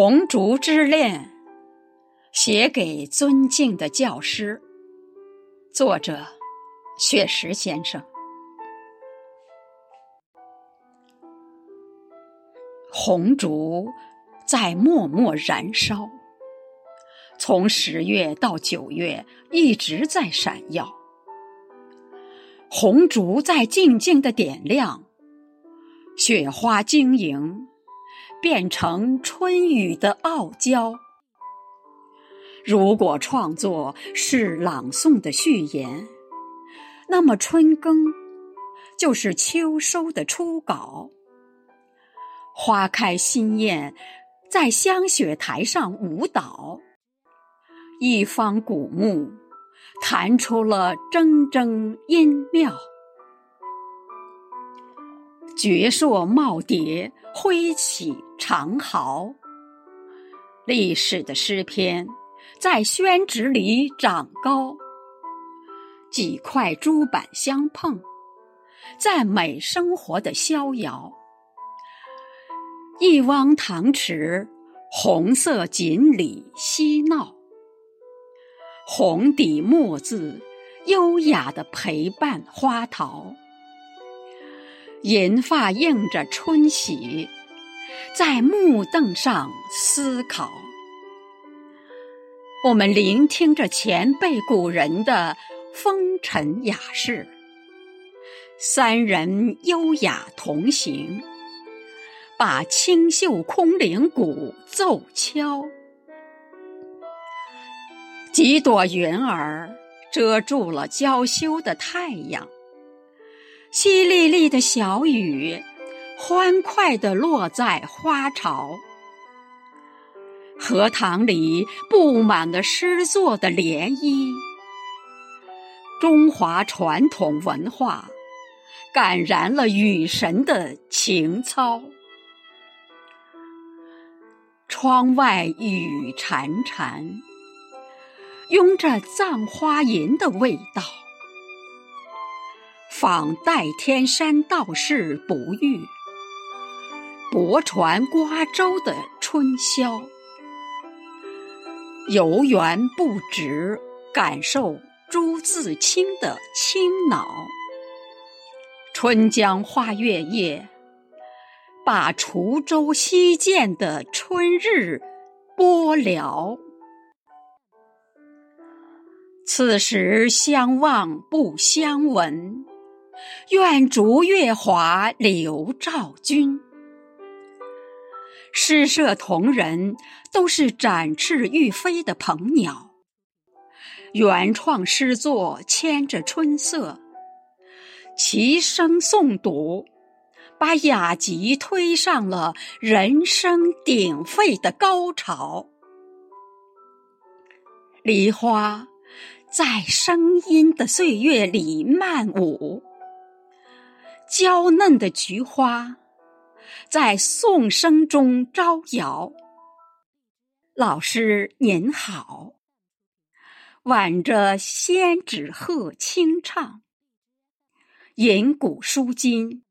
红烛之恋，写给尊敬的教师。作者：雪石先生。红烛在默默燃烧，从十月到九月一直在闪耀。红烛在静静的点亮，雪花晶莹。变成春雨的傲娇。如果创作是朗诵的序言，那么春耕就是秋收的初稿。花开新艳，在香雪台上舞蹈，一方古木弹出了铮铮音妙。绝硕耄耋挥起长毫，历史的诗篇在宣纸里长高。几块朱板相碰，赞美生活的逍遥。一汪塘池，红色锦鲤嬉闹，红底墨字优雅的陪伴花桃。银发映着春喜，在木凳上思考。我们聆听着前辈古人的风尘雅事，三人优雅同行，把清秀空灵鼓奏敲。几朵云儿遮住了娇羞的太阳。淅沥沥的小雨，欢快地落在花潮。荷塘里布满了诗作的涟漪。中华传统文化，感染了雨神的情操。窗外雨潺潺，拥着葬花吟的味道。访代天山道士不遇，泊船瓜洲的春宵，游园不值，感受朱自清的清脑。春江花月夜，把滁州西涧的春日播了。此时相望不相闻。愿逐月华流照君。诗社同仁都是展翅欲飞的鹏鸟，原创诗作牵着春色，齐声诵读，把雅集推上了人声鼎沸的高潮。梨花在声音的岁月里漫舞。娇嫩的菊花，在颂声中招摇。老师您好，挽着仙纸鹤轻唱，吟古书今，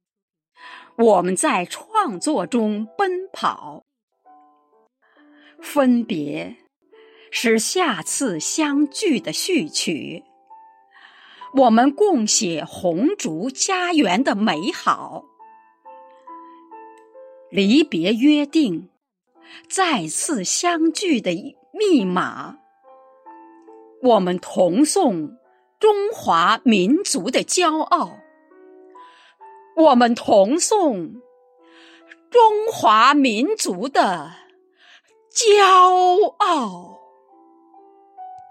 我们在创作中奔跑。分别是下次相聚的序曲。我们共写红烛家园的美好，离别约定，再次相聚的密码。我们同颂中华民族的骄傲，我们同颂中华民族的骄傲。